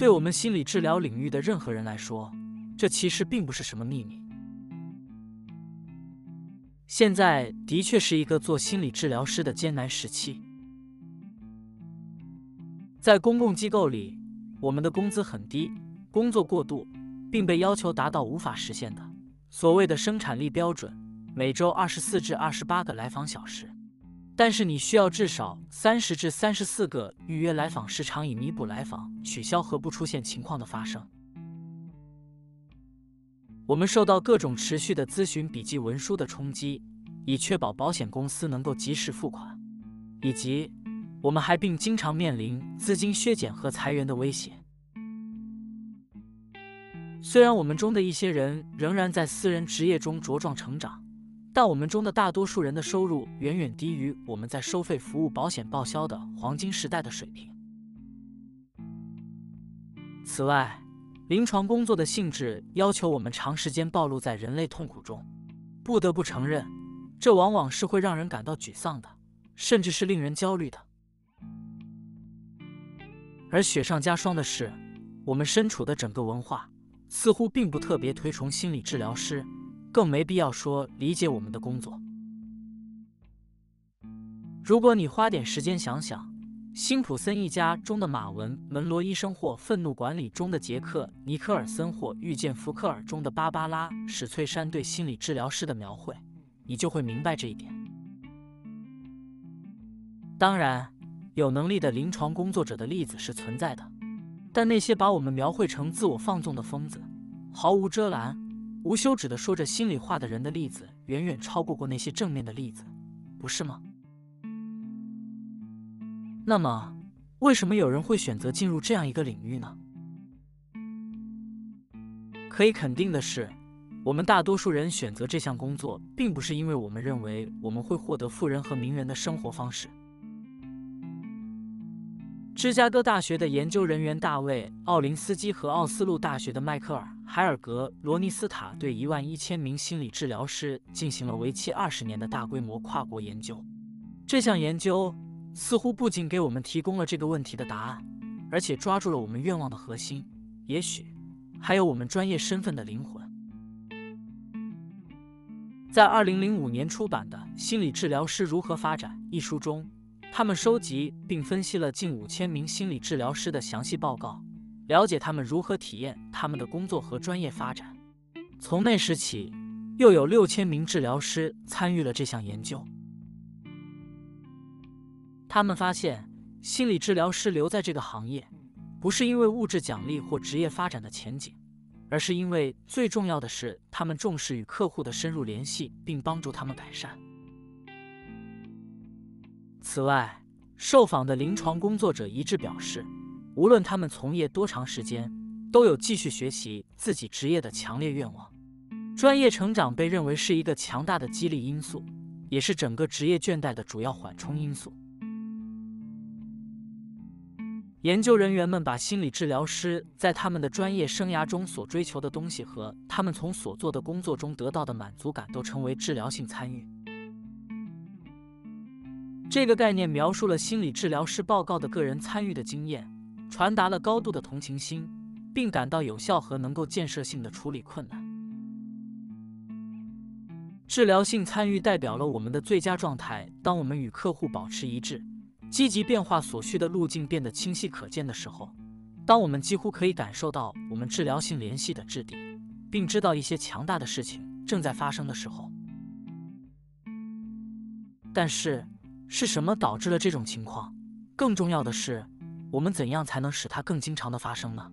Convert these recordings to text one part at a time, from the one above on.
对我们心理治疗领域的任何人来说，这其实并不是什么秘密。现在的确是一个做心理治疗师的艰难时期。在公共机构里，我们的工资很低，工作过度，并被要求达到无法实现的所谓的生产力标准，每周二十四至二十八个来访小时。但是你需要至少三十至三十四个预约来访时长，以弥补来访取消和不出现情况的发生。我们受到各种持续的咨询笔记文书的冲击，以确保保险公司能够及时付款，以及我们还并经常面临资金削减和裁员的威胁。虽然我们中的一些人仍然在私人职业中茁壮成长。但我们中的大多数人的收入远远低于我们在收费服务保险报销的黄金时代的水平。此外，临床工作的性质要求我们长时间暴露在人类痛苦中。不得不承认，这往往是会让人感到沮丧的，甚至是令人焦虑的。而雪上加霜的是，我们身处的整个文化似乎并不特别推崇心理治疗师。更没必要说理解我们的工作。如果你花点时间想想，辛普森一家中的马文·门罗医生，或《愤怒管理》中的杰克·尼克尔森，或《遇见福克尔》中的芭芭拉·史翠珊对心理治疗师的描绘，你就会明白这一点。当然，有能力的临床工作者的例子是存在的，但那些把我们描绘成自我放纵的疯子，毫无遮拦。无休止的说着心里话的人的例子，远远超过过那些正面的例子，不是吗？那么，为什么有人会选择进入这样一个领域呢？可以肯定的是，我们大多数人选择这项工作，并不是因为我们认为我们会获得富人和名人的生活方式。芝加哥大学的研究人员大卫·奥林斯基和奥斯陆大学的迈克尔·海尔格·罗尼斯塔对一万一千名心理治疗师进行了为期二十年的大规模跨国研究。这项研究似乎不仅给我们提供了这个问题的答案，而且抓住了我们愿望的核心，也许还有我们专业身份的灵魂。在二零零五年出版的《心理治疗师如何发展》一书中。他们收集并分析了近五千名心理治疗师的详细报告，了解他们如何体验他们的工作和专业发展。从那时起，又有六千名治疗师参与了这项研究。他们发现，心理治疗师留在这个行业，不是因为物质奖励或职业发展的前景，而是因为最重要的是，他们重视与客户的深入联系，并帮助他们改善。此外，受访的临床工作者一致表示，无论他们从业多长时间，都有继续学习自己职业的强烈愿望。专业成长被认为是一个强大的激励因素，也是整个职业倦怠的主要缓冲因素。研究人员们把心理治疗师在他们的专业生涯中所追求的东西和他们从所做的工作中得到的满足感都称为治疗性参与。这个概念描述了心理治疗师报告的个人参与的经验，传达了高度的同情心，并感到有效和能够建设性的处理困难。治疗性参与代表了我们的最佳状态。当我们与客户保持一致，积极变化所需的路径变得清晰可见的时候，当我们几乎可以感受到我们治疗性联系的质地，并知道一些强大的事情正在发生的时候，但是。是什么导致了这种情况？更重要的是，我们怎样才能使它更经常的发生呢？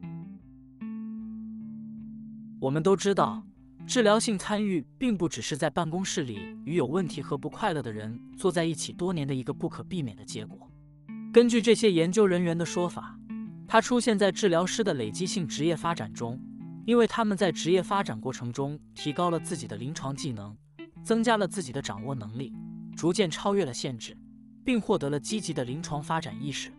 我们都知道，治疗性参与并不只是在办公室里与有问题和不快乐的人坐在一起多年的一个不可避免的结果。根据这些研究人员的说法，它出现在治疗师的累积性职业发展中，因为他们在职业发展过程中提高了自己的临床技能，增加了自己的掌握能力，逐渐超越了限制。并获得了积极的临床发展意识。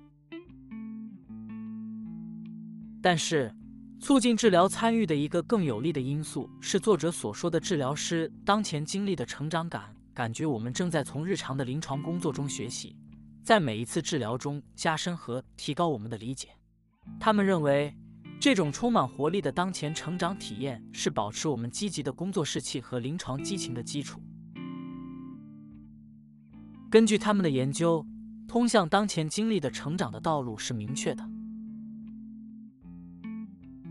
但是，促进治疗参与的一个更有利的因素是作者所说的治疗师当前经历的成长感，感觉我们正在从日常的临床工作中学习，在每一次治疗中加深和提高我们的理解。他们认为，这种充满活力的当前成长体验是保持我们积极的工作士气和临床激情的基础。根据他们的研究，通向当前经历的成长的道路是明确的。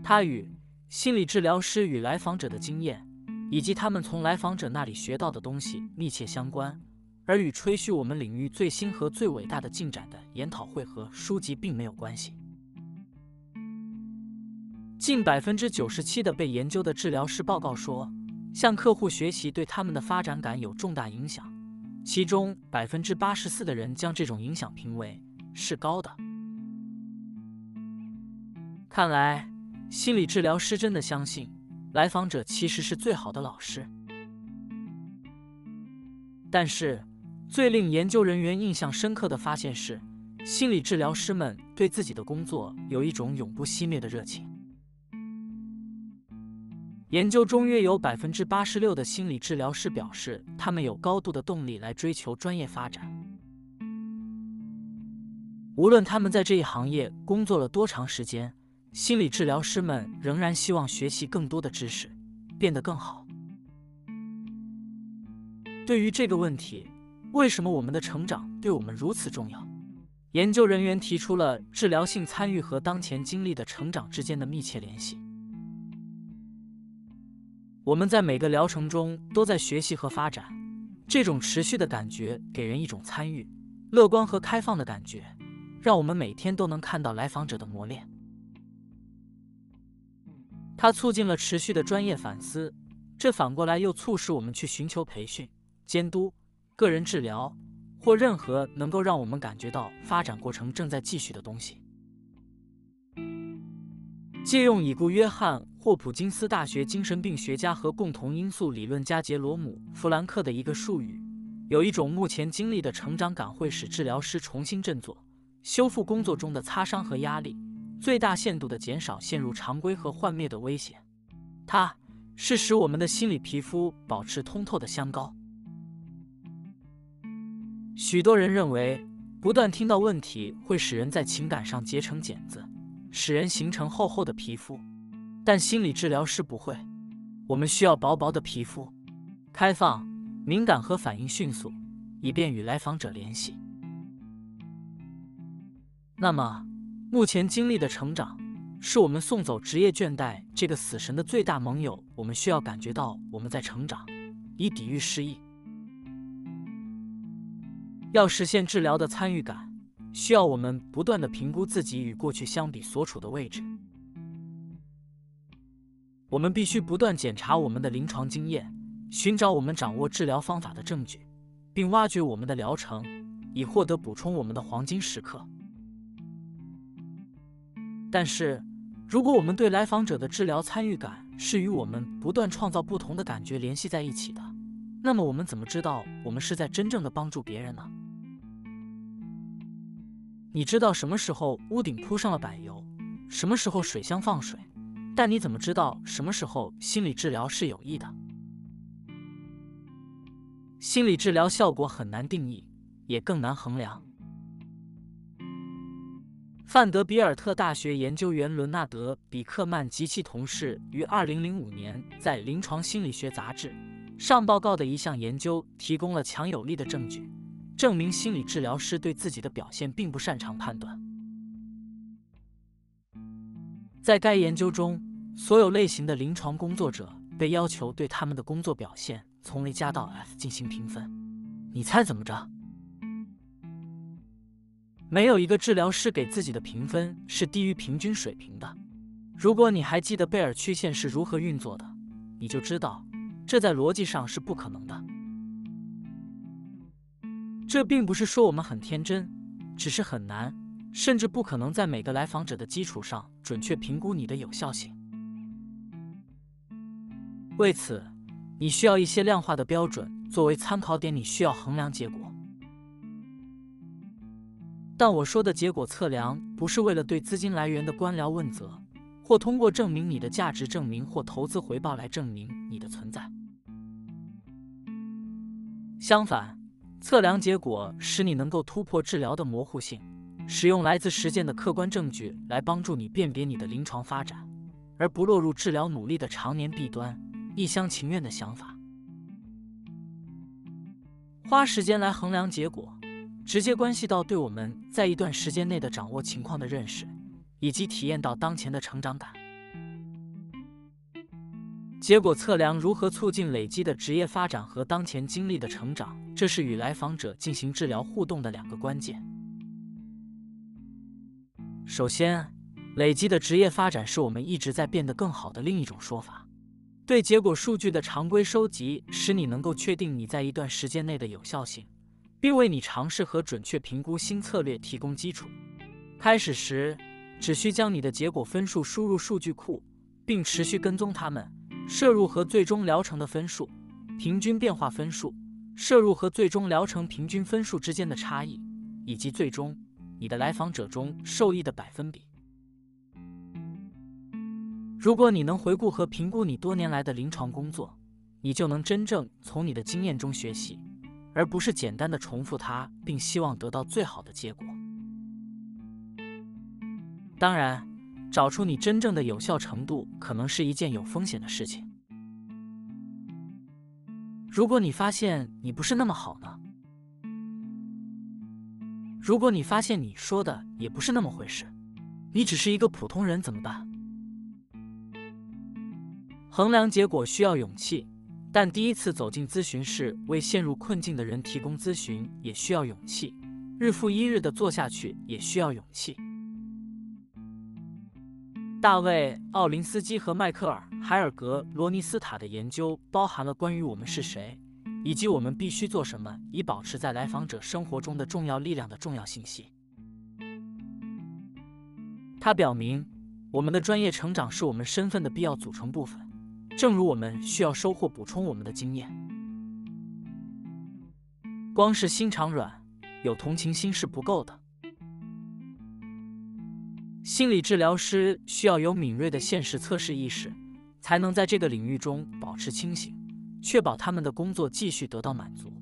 它与心理治疗师与来访者的经验，以及他们从来访者那里学到的东西密切相关，而与吹嘘我们领域最新和最伟大的进展的研讨会和书籍并没有关系。近百分之九十七的被研究的治疗师报告说，向客户学习对他们的发展感有重大影响，其中百分之八十四的人将这种影响评为是高的。看来，心理治疗师真的相信来访者其实是最好的老师。但是，最令研究人员印象深刻的发现是，心理治疗师们对自己的工作有一种永不熄灭的热情。研究中，约有百分之八十六的心理治疗师表示，他们有高度的动力来追求专业发展。无论他们在这一行业工作了多长时间，心理治疗师们仍然希望学习更多的知识，变得更好。对于这个问题，为什么我们的成长对我们如此重要？研究人员提出了治疗性参与和当前经历的成长之间的密切联系。我们在每个疗程中都在学习和发展，这种持续的感觉给人一种参与、乐观和开放的感觉，让我们每天都能看到来访者的磨练。它促进了持续的专业反思，这反过来又促使我们去寻求培训、监督、个人治疗或任何能够让我们感觉到发展过程正在继续的东西。借用已故约翰。霍普金斯大学精神病学家和共同因素理论家杰罗姆·弗兰克的一个术语，有一种目前经历的成长感会使治疗师重新振作、修复工作中的擦伤和压力，最大限度地减少陷入常规和幻灭的危险。它是使我们的心理皮肤保持通透的香膏。许多人认为，不断听到问题会使人在情感上结成茧子，使人形成厚厚的皮肤。但心理治疗师不会，我们需要薄薄的皮肤，开放、敏感和反应迅速，以便与来访者联系。那么，目前经历的成长，是我们送走职业倦怠这个死神的最大盟友。我们需要感觉到我们在成长，以抵御失忆。要实现治疗的参与感，需要我们不断的评估自己与过去相比所处的位置。我们必须不断检查我们的临床经验，寻找我们掌握治疗方法的证据，并挖掘我们的疗程，以获得补充我们的黄金时刻。但是，如果我们对来访者的治疗参与感是与我们不断创造不同的感觉联系在一起的，那么我们怎么知道我们是在真正的帮助别人呢？你知道什么时候屋顶铺上了柏油，什么时候水箱放水？但你怎么知道什么时候心理治疗是有益的？心理治疗效果很难定义，也更难衡量。范德比尔特大学研究员伦纳德·比克曼及其同事于2005年在《临床心理学杂志》上报告的一项研究，提供了强有力的证据，证明心理治疗师对自己的表现并不擅长判断。在该研究中，所有类型的临床工作者被要求对他们的工作表现从 A 加到 F 进行评分。你猜怎么着？没有一个治疗师给自己的评分是低于平均水平的。如果你还记得贝尔曲线是如何运作的，你就知道这在逻辑上是不可能的。这并不是说我们很天真，只是很难，甚至不可能在每个来访者的基础上准确评估你的有效性。为此，你需要一些量化的标准作为参考点，你需要衡量结果。但我说的结果测量，不是为了对资金来源的官僚问责，或通过证明你的价值证明或投资回报来证明你的存在。相反，测量结果使你能够突破治疗的模糊性，使用来自实践的客观证据来帮助你辨别你的临床发展，而不落入治疗努力的常年弊端、一厢情愿的想法。花时间来衡量结果，直接关系到对我们在一段时间内的掌握情况的认识，以及体验到当前的成长感。结果测量如何促进累积的职业发展和当前经历的成长，这是与来访者进行治疗互动的两个关键。首先，累积的职业发展是我们一直在变得更好的另一种说法。对结果数据的常规收集，使你能够确定你在一段时间内的有效性，并为你尝试和准确评估新策略提供基础。开始时，只需将你的结果分数输入数据库，并持续跟踪它们。摄入和最终疗程的分数、平均变化分数、摄入和最终疗程平均分数之间的差异，以及最终你的来访者中受益的百分比。如果你能回顾和评估你多年来的临床工作，你就能真正从你的经验中学习，而不是简单的重复它，并希望得到最好的结果。当然。找出你真正的有效程度，可能是一件有风险的事情。如果你发现你不是那么好呢？如果你发现你说的也不是那么回事，你只是一个普通人怎么办？衡量结果需要勇气，但第一次走进咨询室为陷入困境的人提供咨询也需要勇气，日复一日的做下去也需要勇气。大卫·奥林斯基和迈克尔·海尔格罗尼斯塔的研究包含了关于我们是谁，以及我们必须做什么以保持在来访者生活中的重要力量的重要信息。它表明，我们的专业成长是我们身份的必要组成部分，正如我们需要收获补充我们的经验。光是心肠软、有同情心是不够的。心理治疗师需要有敏锐的现实测试意识，才能在这个领域中保持清醒，确保他们的工作继续得到满足。